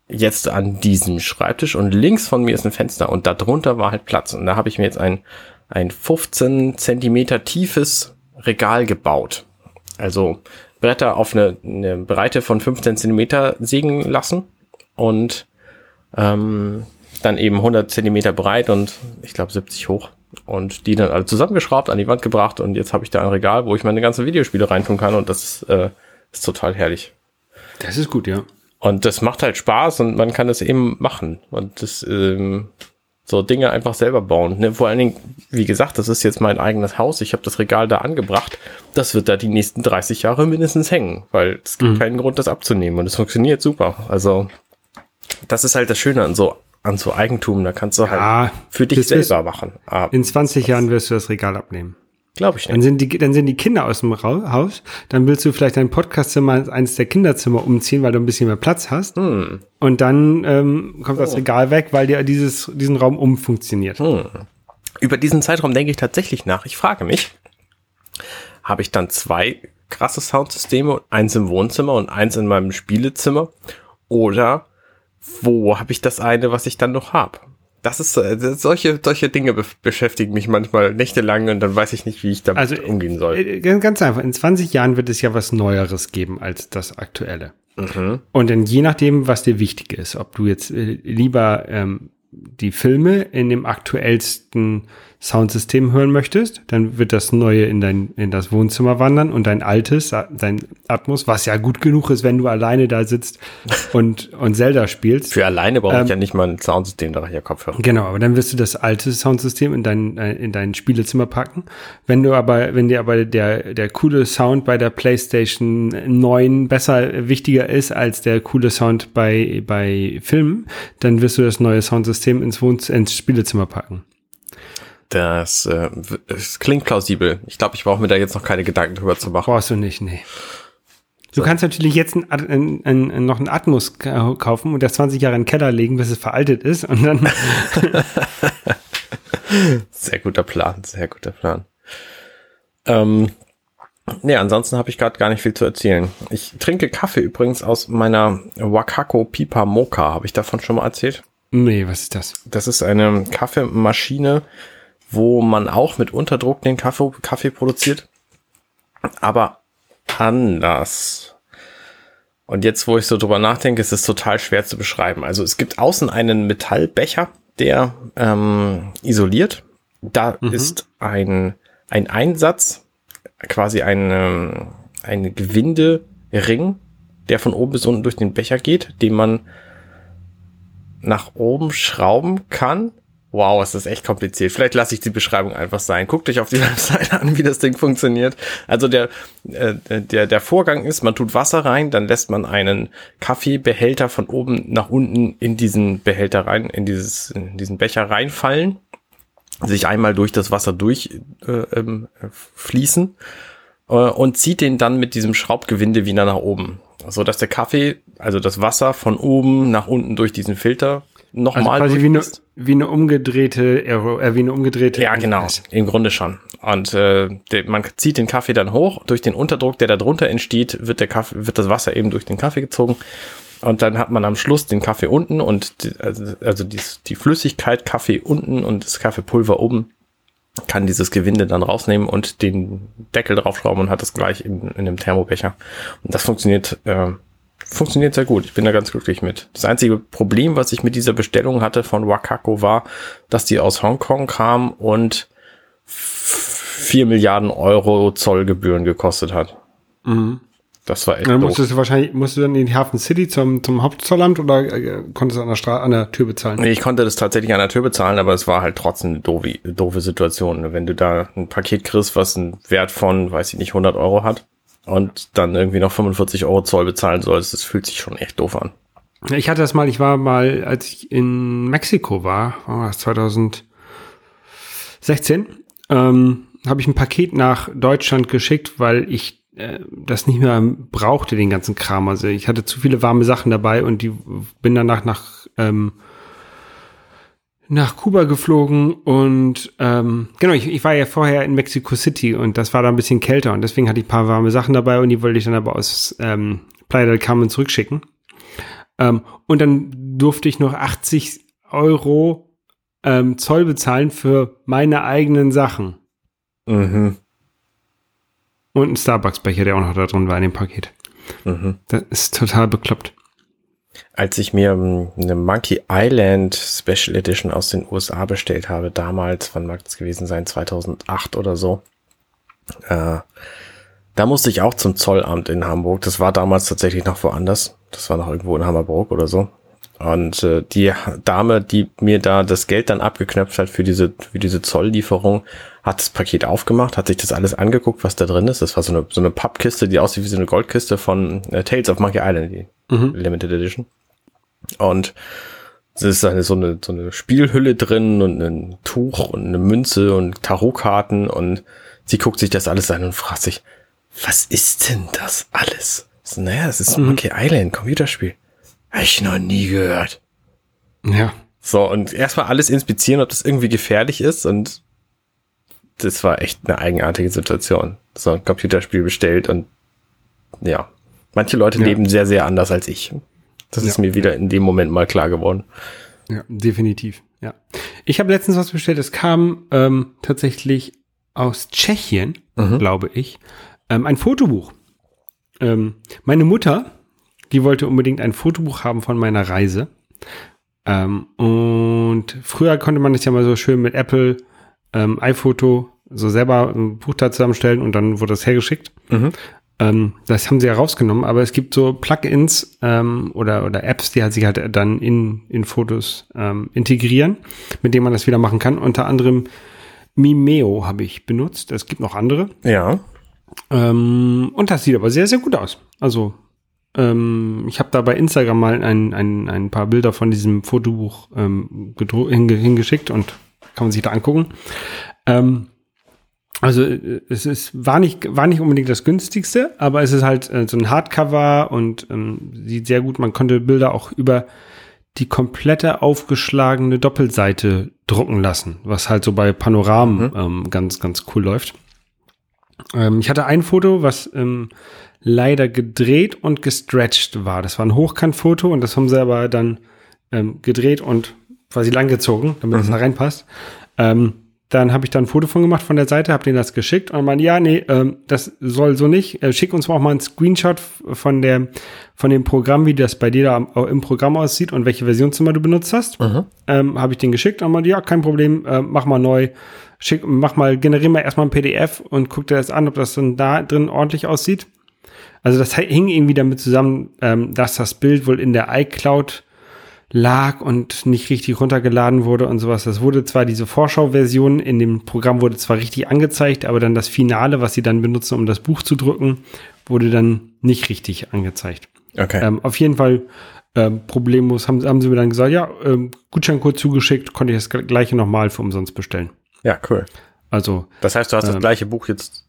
jetzt an diesem Schreibtisch und links von mir ist ein Fenster und darunter war halt Platz und da habe ich mir jetzt ein, ein 15 Zentimeter tiefes Regal gebaut. Also Bretter auf eine, eine Breite von 15 Zentimeter sägen lassen und ähm, dann eben 100 Zentimeter breit und ich glaube 70 hoch und die dann alle zusammengeschraubt, an die Wand gebracht und jetzt habe ich da ein Regal, wo ich meine ganzen Videospiele reintun kann und das ist, äh, ist total herrlich. Das ist gut, ja. Und das macht halt Spaß und man kann das eben machen und das ähm, so Dinge einfach selber bauen. Ne? Vor allen Dingen, wie gesagt, das ist jetzt mein eigenes Haus. Ich habe das Regal da angebracht. Das wird da die nächsten 30 Jahre mindestens hängen, weil es gibt mhm. keinen Grund, das abzunehmen. Und es funktioniert super. Also, das ist halt das Schöne an so, an so Eigentum. Da kannst du halt ja, für dich selber machen. Aber in 20 Jahren wirst du das Regal abnehmen. Glaube ich nicht. Dann sind, die, dann sind die Kinder aus dem Haus. Dann willst du vielleicht dein Podcastzimmer ins eines der Kinderzimmer umziehen, weil du ein bisschen mehr Platz hast. Hm. Und dann ähm, kommt oh. das Regal weg, weil dir dieses, diesen Raum umfunktioniert. Hm. Über diesen Zeitraum denke ich tatsächlich nach. Ich frage mich, habe ich dann zwei krasse Soundsysteme, eins im Wohnzimmer und eins in meinem Spielezimmer? Oder wo habe ich das eine, was ich dann noch habe? Das ist äh, solche solche Dinge be beschäftigen mich manchmal nächtelang und dann weiß ich nicht, wie ich damit also, umgehen soll. Äh, ganz einfach. In 20 Jahren wird es ja was Neueres geben als das aktuelle. Mhm. Und dann je nachdem, was dir wichtig ist, ob du jetzt äh, lieber ähm, die Filme in dem aktuellsten Soundsystem hören möchtest, dann wird das neue in dein in das Wohnzimmer wandern und dein altes, dein Atmos, was ja gut genug ist, wenn du alleine da sitzt und und Zelda spielst. Für alleine brauche ähm, ich ja nicht mal ein Soundsystem, da reicht ja Kopfhörer. Genau, aber dann wirst du das alte Soundsystem in dein äh, in dein Spielezimmer packen. Wenn du aber wenn dir aber der der coole Sound bei der PlayStation 9 besser wichtiger ist als der coole Sound bei bei Filmen, dann wirst du das neue Soundsystem ins Wohn ins Spielezimmer packen. Das, äh, es klingt plausibel. Ich glaube, ich brauche mir da jetzt noch keine Gedanken drüber zu machen. Brauchst du nicht, nee. Du so. kannst natürlich jetzt ein, ein, ein, noch einen Atmos kaufen und das 20 Jahre in den Keller legen, bis es veraltet ist und dann. sehr guter Plan, sehr guter Plan. Ähm, nee, ansonsten habe ich gerade gar nicht viel zu erzählen. Ich trinke Kaffee übrigens aus meiner Wakako Pipa Mocha. Habe ich davon schon mal erzählt? Nee, was ist das? Das ist eine Kaffeemaschine, wo man auch mit Unterdruck den Kaffee, Kaffee produziert, aber anders. Und jetzt, wo ich so drüber nachdenke, ist es total schwer zu beschreiben. Also es gibt außen einen Metallbecher, der ähm, isoliert. Da mhm. ist ein, ein Einsatz, quasi ein, ähm, ein Gewindering, der von oben bis unten durch den Becher geht, den man nach oben schrauben kann Wow, ist das echt kompliziert. Vielleicht lasse ich die Beschreibung einfach sein. Guckt euch auf die Webseite an, wie das Ding funktioniert. Also der, äh, der, der Vorgang ist, man tut Wasser rein, dann lässt man einen Kaffeebehälter von oben nach unten in diesen Behälter rein, in, dieses, in diesen Becher reinfallen, sich einmal durch das Wasser durchfließen äh, fließen, äh, und zieht den dann mit diesem Schraubgewinde wieder nach oben. So dass der Kaffee, also das Wasser von oben nach unten durch diesen Filter nochmal also quasi wie eine, wie eine umgedrehte äh, wie eine umgedrehte ja genau. Im Grunde schon. Und äh, der, man zieht den Kaffee dann hoch. Durch den Unterdruck der da drunter entsteht wird der Kaffee wird das Wasser eben durch den Kaffee gezogen. Und dann hat man am Schluss den Kaffee unten und die, also, also die, die Flüssigkeit Kaffee unten und das Kaffeepulver oben kann dieses Gewinde dann rausnehmen und den Deckel draufschrauben und hat das gleich in, in dem Thermobecher. Und das funktioniert äh, funktioniert sehr gut. Ich bin da ganz glücklich mit. Das einzige Problem, was ich mit dieser Bestellung hatte von Wakako war, dass die aus Hongkong kam und vier Milliarden Euro Zollgebühren gekostet hat. Mhm. Das war echt. Dann musstest du wahrscheinlich, musst du dann in die Hafen City zum, zum Hauptzollamt oder äh, konntest du an der, Stra an der Tür bezahlen? Nee, ich konnte das tatsächlich an der Tür bezahlen, aber es war halt trotzdem eine doofe, doofe Situation. Wenn du da ein Paket kriegst, was einen Wert von, weiß ich nicht, 100 Euro hat, und dann irgendwie noch 45 Euro Zoll bezahlen sollst, das fühlt sich schon echt doof an. Ich hatte das mal, ich war mal, als ich in Mexiko war, war das 2016, ähm, habe ich ein Paket nach Deutschland geschickt, weil ich äh, das nicht mehr brauchte, den ganzen Kram. Also ich hatte zu viele warme Sachen dabei und die bin danach nach ähm, nach Kuba geflogen und ähm, genau, ich, ich war ja vorher in Mexico City und das war da ein bisschen kälter und deswegen hatte ich ein paar warme Sachen dabei und die wollte ich dann aber aus ähm, Playa del Carmen zurückschicken. Ähm, und dann durfte ich noch 80 Euro ähm, Zoll bezahlen für meine eigenen Sachen. Mhm. Und ein Starbucks-Becher, der auch noch da drin war in dem Paket. Mhm. Das ist total bekloppt als ich mir ähm, eine Monkey Island Special Edition aus den USA bestellt habe, damals, wann mag das gewesen sein, 2008 oder so, äh, da musste ich auch zum Zollamt in Hamburg. Das war damals tatsächlich noch woanders. Das war noch irgendwo in Hammerburg oder so. Und äh, die Dame, die mir da das Geld dann abgeknöpft hat für diese, für diese Zolllieferung, hat das Paket aufgemacht, hat sich das alles angeguckt, was da drin ist. Das war so eine, so eine Pappkiste, die aussieht wie so eine Goldkiste von äh, Tales of Monkey Island, die mhm. Limited Edition. Und es ist eine, so, eine, so eine Spielhülle drin und ein Tuch und eine Münze und Tarotkarten und sie guckt sich das alles an und fragt sich, was ist denn das alles? So, naja, es ist mhm. Monkey Island, Computerspiel. Hab ich noch nie gehört. Ja. So, und erstmal alles inspizieren, ob das irgendwie gefährlich ist und das war echt eine eigenartige Situation. So ein Computerspiel bestellt und ja, manche Leute ja. leben sehr, sehr anders als ich. Das ja. ist mir wieder in dem Moment mal klar geworden. Ja, definitiv. Ja. Ich habe letztens was bestellt, es kam ähm, tatsächlich aus Tschechien, mhm. glaube ich, ähm, ein Fotobuch. Ähm, meine Mutter, die wollte unbedingt ein Fotobuch haben von meiner Reise. Ähm, und früher konnte man das ja mal so schön mit Apple ähm, iPhoto so selber ein Buch da zusammenstellen und dann wurde das hergeschickt. Mhm. Ähm, das haben sie ja rausgenommen, aber es gibt so Plugins ähm, oder, oder Apps, die halt sich halt dann in, in Fotos ähm, integrieren, mit denen man das wieder machen kann. Unter anderem Mimeo habe ich benutzt. Es gibt noch andere. Ja. Ähm, und das sieht aber sehr, sehr gut aus. Also ähm, ich habe da bei Instagram mal ein, ein, ein paar Bilder von diesem Fotobuch ähm, hingeschickt und kann man sich da angucken. Ähm, also äh, es ist, war nicht, war nicht unbedingt das günstigste, aber es ist halt äh, so ein Hardcover und ähm, sieht sehr gut. Man konnte Bilder auch über die komplette aufgeschlagene Doppelseite drucken lassen, was halt so bei Panoramen mhm. ähm, ganz, ganz cool läuft. Ähm, ich hatte ein Foto, was ähm, leider gedreht und gestretched war. Das war ein Hochkantfoto und das haben sie aber dann ähm, gedreht und quasi langgezogen, damit es mhm. da reinpasst. Ähm, dann habe ich da ein Foto von gemacht von der Seite, habe denen das geschickt und meinte, ja, nee, ähm, das soll so nicht. Äh, schick uns auch mal einen Screenshot von der von dem Programm, wie das bei dir da im Programm aussieht und welche Versionsnummer du benutzt hast. Mhm. Ähm, habe ich den geschickt und meinte, ja, kein Problem, äh, mach mal neu. Schick, mach mal, generier mal erstmal ein PDF und guck dir das an, ob das dann da drin ordentlich aussieht. Also das hing irgendwie damit zusammen, ähm, dass das Bild wohl in der iCloud lag und nicht richtig runtergeladen wurde und sowas. Das wurde zwar diese Vorschauversion in dem Programm wurde zwar richtig angezeigt, aber dann das Finale, was sie dann benutzen, um das Buch zu drücken, wurde dann nicht richtig angezeigt. Okay. Ähm, auf jeden Fall ähm, problemlos haben, haben sie mir dann gesagt, ja, ähm, Gutscheincode zugeschickt, konnte ich das gleiche nochmal für umsonst bestellen. Ja, cool. Also. Das heißt, du hast das ähm, gleiche Buch jetzt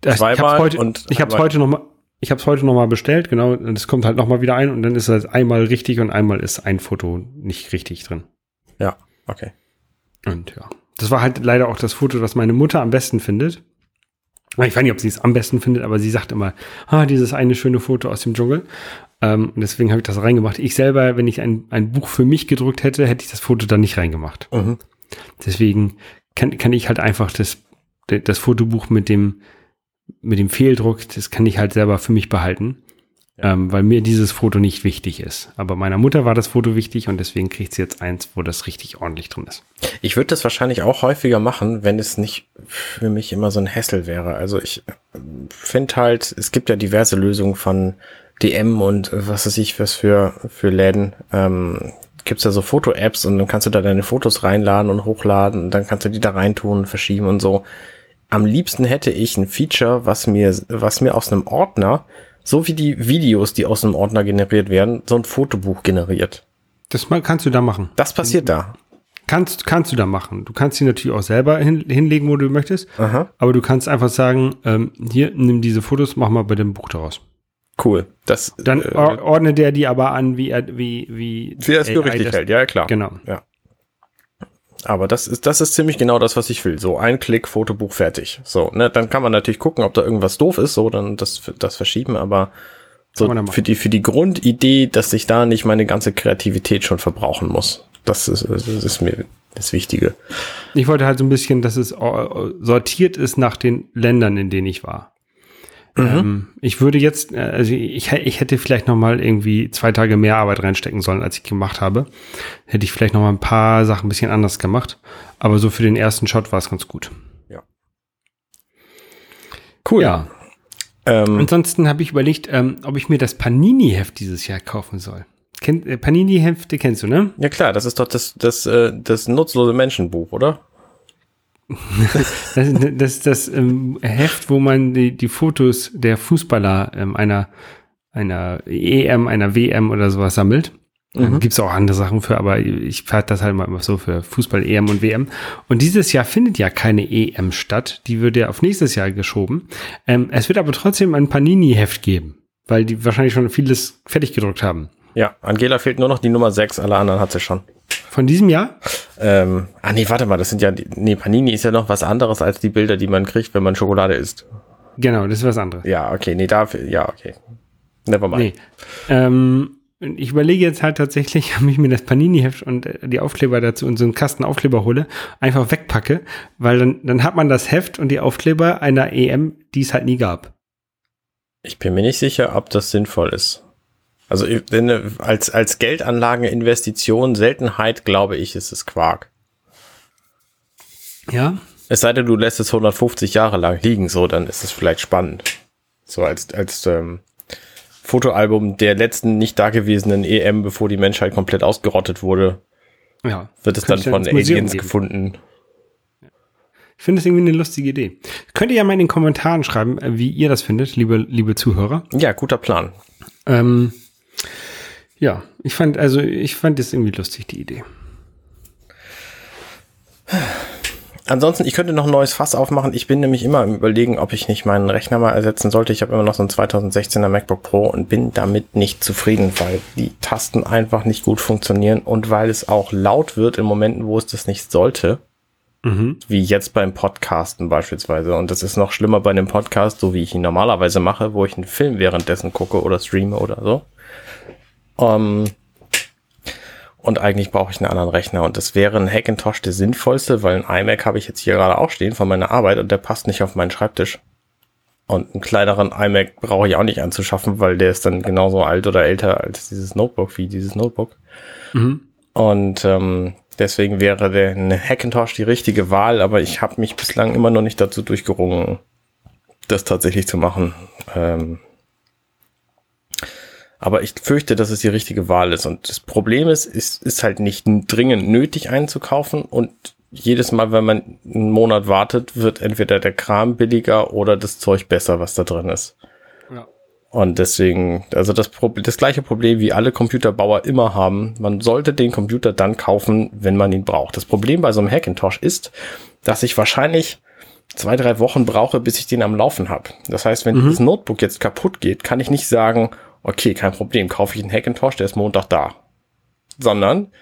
das, zweimal ich hab's heute, und ich habe es heute noch mal ich habe es heute noch mal bestellt, genau, und es kommt halt noch mal wieder ein und dann ist es einmal richtig und einmal ist ein Foto nicht richtig drin. Ja, okay. Und ja, das war halt leider auch das Foto, das meine Mutter am besten findet. Ich weiß nicht, ob sie es am besten findet, aber sie sagt immer, ah, dieses eine schöne Foto aus dem Dschungel. Ähm, und deswegen habe ich das reingemacht. Ich selber, wenn ich ein, ein Buch für mich gedruckt hätte, hätte ich das Foto dann nicht reingemacht. Mhm. Deswegen kann, kann ich halt einfach das, das Fotobuch mit dem, mit dem Fehldruck, das kann ich halt selber für mich behalten, ja. ähm, weil mir dieses Foto nicht wichtig ist. Aber meiner Mutter war das Foto wichtig und deswegen kriegt sie jetzt eins, wo das richtig ordentlich drin ist. Ich würde das wahrscheinlich auch häufiger machen, wenn es nicht für mich immer so ein Hassel wäre. Also ich finde halt, es gibt ja diverse Lösungen von DM und was weiß ich, was für, für Läden. Ähm, gibt's da so Foto-Apps und dann kannst du da deine Fotos reinladen und hochladen und dann kannst du die da reintun, verschieben und so. Am liebsten hätte ich ein Feature, was mir, was mir aus einem Ordner, so wie die Videos, die aus einem Ordner generiert werden, so ein Fotobuch generiert. Das kannst du da machen. Das passiert da. Kannst, kannst du da machen. Du kannst sie natürlich auch selber hin, hinlegen, wo du möchtest. Aha. Aber du kannst einfach sagen, ähm, hier, nimm diese Fotos, mach mal bei dem Buch daraus. Cool. Das, Dann äh, ordnet der die aber an, wie er, wie, wie, wie er es für richtig hält. Ja, klar. Genau. Ja. Aber das ist, das ist ziemlich genau das, was ich will. So ein Klick, Fotobuch fertig. So, ne, dann kann man natürlich gucken, ob da irgendwas doof ist, so, dann das, das verschieben, aber so für die, für die Grundidee, dass ich da nicht meine ganze Kreativität schon verbrauchen muss. Das ist, das ist mir das Wichtige. Ich wollte halt so ein bisschen, dass es sortiert ist nach den Ländern, in denen ich war. Mhm. Ähm, ich würde jetzt, äh, also ich, ich hätte vielleicht noch mal irgendwie zwei Tage mehr Arbeit reinstecken sollen, als ich gemacht habe. Hätte ich vielleicht noch mal ein paar Sachen ein bisschen anders gemacht. Aber so für den ersten Shot war es ganz gut. Ja. Cool. Ja. Ähm, Ansonsten habe ich überlegt, ähm, ob ich mir das Panini-Heft dieses Jahr kaufen soll. Kennt, äh, Panini-Hefte kennst du, ne? Ja klar, das ist doch das, das, äh, das nutzlose Menschenbuch, oder? das, das ist das ähm, Heft, wo man die, die Fotos der Fußballer ähm, einer, einer EM, einer WM oder sowas sammelt. Mhm. Gibt es auch andere Sachen für, aber ich fahre das halt mal so für Fußball, EM und WM. Und dieses Jahr findet ja keine EM statt. Die wird ja auf nächstes Jahr geschoben. Ähm, es wird aber trotzdem ein Panini-Heft geben, weil die wahrscheinlich schon vieles fertig gedruckt haben. Ja, Angela fehlt nur noch die Nummer 6, alle anderen hat sie schon. Von diesem Jahr? Ähm, ah nee, warte mal, das sind ja, nee, Panini ist ja noch was anderes als die Bilder, die man kriegt, wenn man Schokolade isst. Genau, das ist was anderes. Ja, okay, nee, dafür, ja, okay. Never mind. Nee. Ähm, ich überlege jetzt halt tatsächlich, ob ich mir das Panini-Heft und äh, die Aufkleber dazu und so einen Kasten Aufkleber hole, einfach wegpacke, weil dann, dann hat man das Heft und die Aufkleber einer EM, die es halt nie gab. Ich bin mir nicht sicher, ob das sinnvoll ist. Also wenn, als, als Geldanlageninvestition, Seltenheit, glaube ich, ist es Quark. Ja. Es sei denn, du lässt es 150 Jahre lang liegen, so, dann ist es vielleicht spannend. So als, als ähm, Fotoalbum der letzten nicht dagewesenen EM, bevor die Menschheit komplett ausgerottet wurde. Ja. Wird es dann von Aliens gefunden. Ich finde das irgendwie eine lustige Idee. Könnt ihr ja mal in den Kommentaren schreiben, äh, wie ihr das findet, liebe, liebe Zuhörer. Ja, guter Plan. Ähm, ja, ich fand, also ich fand das irgendwie lustig, die Idee. Ansonsten, ich könnte noch ein neues Fass aufmachen. Ich bin nämlich immer im Überlegen, ob ich nicht meinen Rechner mal ersetzen sollte. Ich habe immer noch so ein 2016er MacBook Pro und bin damit nicht zufrieden, weil die Tasten einfach nicht gut funktionieren und weil es auch laut wird in Momenten, wo es das nicht sollte. Mhm. Wie jetzt beim Podcasten beispielsweise. Und das ist noch schlimmer bei einem Podcast, so wie ich ihn normalerweise mache, wo ich einen Film währenddessen gucke oder streame oder so. Um, ähm, und eigentlich brauche ich einen anderen Rechner. Und das wäre ein Hackintosh der sinnvollste, weil ein iMac habe ich jetzt hier gerade auch stehen von meiner Arbeit und der passt nicht auf meinen Schreibtisch. Und einen kleineren iMac brauche ich auch nicht anzuschaffen, weil der ist dann genauso alt oder älter als dieses Notebook wie dieses Notebook. Mhm. Und ähm, deswegen wäre der Hackintosh die richtige Wahl, aber ich habe mich bislang immer noch nicht dazu durchgerungen, das tatsächlich zu machen. Ähm, Aber ich fürchte, dass es die richtige Wahl ist. Und das Problem ist, ist, ist halt nicht dringend nötig einzukaufen. Und jedes Mal, wenn man einen Monat wartet, wird entweder der Kram billiger oder das Zeug besser, was da drin ist. Ja. Und deswegen, also das, Problem, das gleiche Problem wie alle Computerbauer immer haben. Man sollte den Computer dann kaufen, wenn man ihn braucht. Das Problem bei so einem Hackintosh ist, dass ich wahrscheinlich zwei, drei Wochen brauche, bis ich den am Laufen habe. Das heißt, wenn mhm. dieses Notebook jetzt kaputt geht, kann ich nicht sagen, okay, kein Problem, kaufe ich einen Hackintosh, der ist Montag da. Sondern,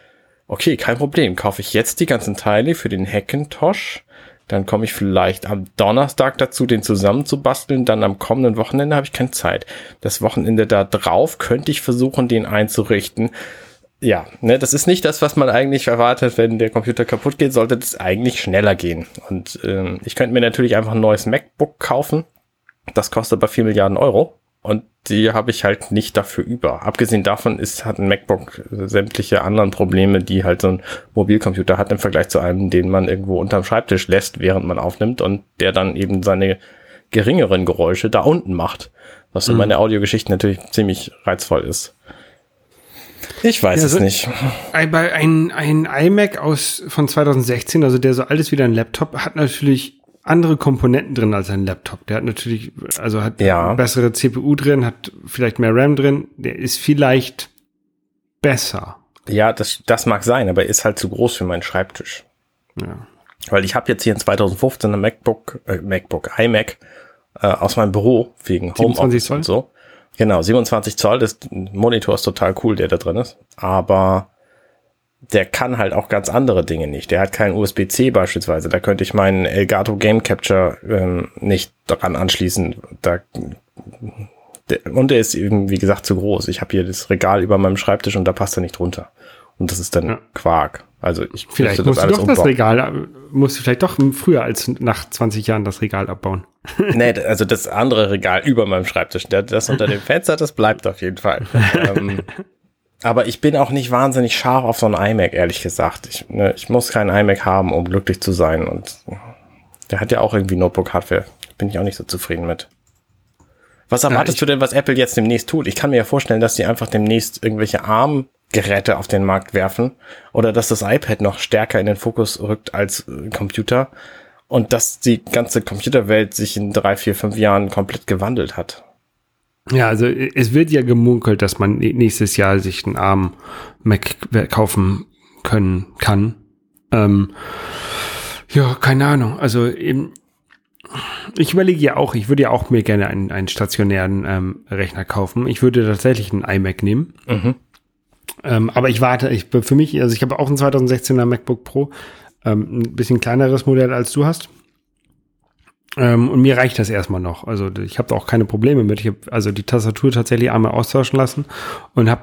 okay, kein Problem, kaufe ich jetzt die ganzen Teile für den Hackintosh, dann komme ich vielleicht am Donnerstag dazu, den zusammenzubasteln, dann am kommenden Wochenende habe ich keine Zeit. Das Wochenende da drauf könnte ich versuchen, den einzurichten ja, ne, das ist nicht das, was man eigentlich erwartet, wenn der Computer kaputt geht, sollte das eigentlich schneller gehen. Und ähm, ich könnte mir natürlich einfach ein neues MacBook kaufen. Das kostet aber 4 Milliarden Euro. Und die habe ich halt nicht dafür über. Abgesehen davon ist, hat ein MacBook sämtliche anderen Probleme, die halt so ein Mobilcomputer hat im Vergleich zu einem, den man irgendwo unterm Schreibtisch lässt, während man aufnimmt und der dann eben seine geringeren Geräusche da unten macht. Was in mhm. meiner Audiogeschichte natürlich ziemlich reizvoll ist. Ich weiß ja, es nicht. Ein, ein, ein iMac aus, von 2016, also der so alles wie ein Laptop, hat natürlich andere Komponenten drin als ein Laptop. Der hat natürlich, also hat ja. bessere CPU drin, hat vielleicht mehr RAM drin. Der ist vielleicht besser. Ja, das, das mag sein, aber ist halt zu groß für meinen Schreibtisch. Ja. Weil ich habe jetzt hier in 2015 ein MacBook, äh, MacBook, iMac äh, aus meinem Büro wegen Homeoffice und so. Genau, 27 Zoll, das Monitor ist total cool, der da drin ist. Aber der kann halt auch ganz andere Dinge nicht. Der hat keinen USB-C beispielsweise. Da könnte ich meinen Elgato Game Capture ähm, nicht daran anschließen. Da, der, und der ist eben, wie gesagt, zu groß. Ich habe hier das Regal über meinem Schreibtisch und da passt er nicht drunter. Und das ist dann ja. Quark. Also ich vielleicht musst du doch umbauen. das Regal, musst du vielleicht doch früher als nach 20 Jahren das Regal abbauen. nee, also das andere Regal über meinem Schreibtisch, das unter dem Fenster, das bleibt auf jeden Fall. ähm, aber ich bin auch nicht wahnsinnig scharf auf so ein iMac, ehrlich gesagt. Ich, ne, ich muss keinen iMac haben, um glücklich zu sein. Und der hat ja auch irgendwie Notebook-Hardware. Bin ich auch nicht so zufrieden mit. Was erwartest ja, du denn, was Apple jetzt demnächst tut? Ich kann mir ja vorstellen, dass die einfach demnächst irgendwelche ARM Geräte auf den Markt werfen oder dass das iPad noch stärker in den Fokus rückt als äh, Computer und dass die ganze Computerwelt sich in drei, vier, fünf Jahren komplett gewandelt hat. Ja, also es wird ja gemunkelt, dass man nächstes Jahr sich einen ARM Mac kaufen können kann. Ähm, ja, keine Ahnung. Also eben, ich überlege ja auch, ich würde ja auch mir gerne einen, einen stationären ähm, Rechner kaufen. Ich würde tatsächlich einen iMac nehmen. Mhm. Ähm, aber ich warte, ich, für mich, also ich habe auch ein 2016er MacBook Pro, ähm, ein bisschen kleineres Modell als du hast. Ähm, und mir reicht das erstmal noch. Also ich habe da auch keine Probleme mit. Ich habe also die Tastatur tatsächlich einmal austauschen lassen und habe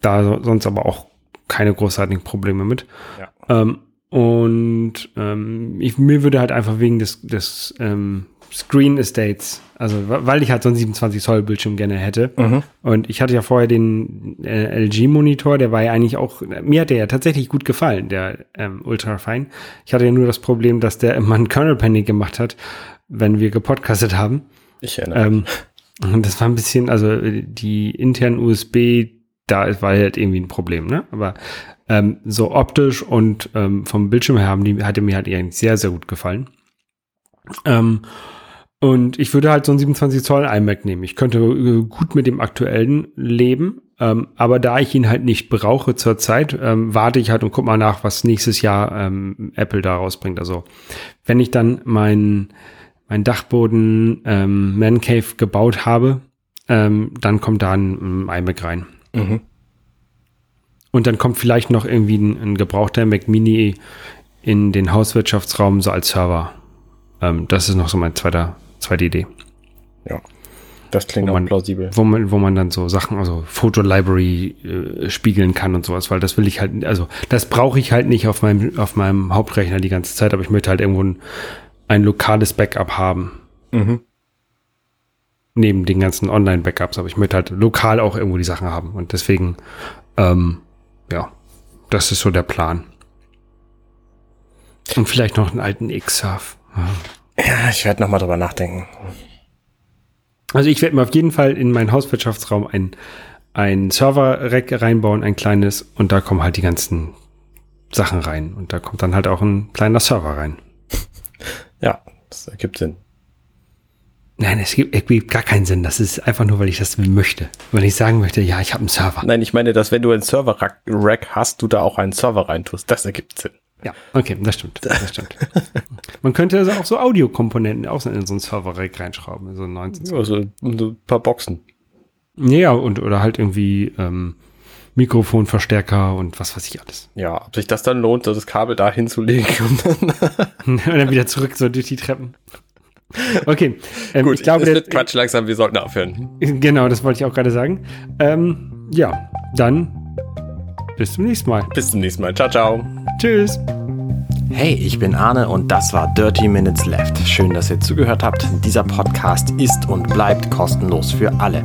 da so, sonst aber auch keine großartigen Probleme mit. Ja. Ähm, und ähm, ich, mir würde halt einfach wegen des, des ähm, Screen Estates, also weil ich halt so einen 27 Zoll Bildschirm gerne hätte. Mhm. Und ich hatte ja vorher den äh, LG Monitor, der war ja eigentlich auch, mir hat der ja tatsächlich gut gefallen, der ähm, Ultra Fine. Ich hatte ja nur das Problem, dass der immer einen Kernel Panic gemacht hat, wenn wir gepodcastet haben. Ich erinnere ähm, das war ein bisschen, also die internen USB, da war halt irgendwie ein Problem, ne? Aber ähm, so optisch und ähm, vom Bildschirm her haben die, hatte mir halt eigentlich sehr, sehr gut gefallen. Ähm, und ich würde halt so ein 27 Zoll iMac nehmen. Ich könnte äh, gut mit dem aktuellen leben, ähm, aber da ich ihn halt nicht brauche zurzeit, ähm, warte ich halt und guck mal nach, was nächstes Jahr ähm, Apple da rausbringt. Also wenn ich dann meinen mein Dachboden ähm, Man Cave gebaut habe, ähm, dann kommt da ein, ein iMac rein. Mhm. Und dann kommt vielleicht noch irgendwie ein, ein gebrauchter Mac Mini in den Hauswirtschaftsraum so als Server. Ähm, das ist noch so mein zweiter zweite Idee. Ja. Das klingt man, auch plausibel. Wo man, wo man dann so Sachen, also Foto-Library äh, spiegeln kann und sowas, weil das will ich halt, also das brauche ich halt nicht auf meinem, auf meinem Hauptrechner die ganze Zeit, aber ich möchte halt irgendwo ein, ein lokales Backup haben. Mhm. Neben den ganzen Online-Backups, aber ich möchte halt lokal auch irgendwo die Sachen haben. Und deswegen, ähm, ja, das ist so der Plan. Und vielleicht noch einen alten X-Surf. Ja. Ja, ich werde nochmal drüber nachdenken. Also ich werde mir auf jeden Fall in meinen Hauswirtschaftsraum ein, ein Server-Rack reinbauen, ein kleines, und da kommen halt die ganzen Sachen rein. Und da kommt dann halt auch ein kleiner Server rein. Ja, das ergibt Sinn. Nein, es gibt, es gibt gar keinen Sinn. Das ist einfach nur, weil ich das möchte. Wenn ich sagen möchte, ja, ich habe einen Server. Nein, ich meine, dass wenn du einen Server-Rack hast, du da auch einen Server reintust. Das ergibt Sinn. Ja, okay, das stimmt. Das stimmt. Man könnte also auch so Audiokomponenten auch in so einen Server-Rack reinschrauben, so 19. Also ein paar Boxen. Ja, und oder halt irgendwie ähm, Mikrofonverstärker und was weiß ich alles. Ja, ob sich das dann lohnt, so das Kabel da hinzulegen und dann, und dann wieder zurück so durch die Treppen. Okay, ähm, Gut, ich glaube, das wird Quatsch langsam, wir sollten aufhören. Genau, das wollte ich auch gerade sagen. Ähm, ja, dann bis zum nächsten Mal. Bis zum nächsten Mal. Ciao, ciao. Tschüss. Hey, ich bin Arne und das war Dirty Minutes Left. Schön, dass ihr zugehört habt. Dieser Podcast ist und bleibt kostenlos für alle.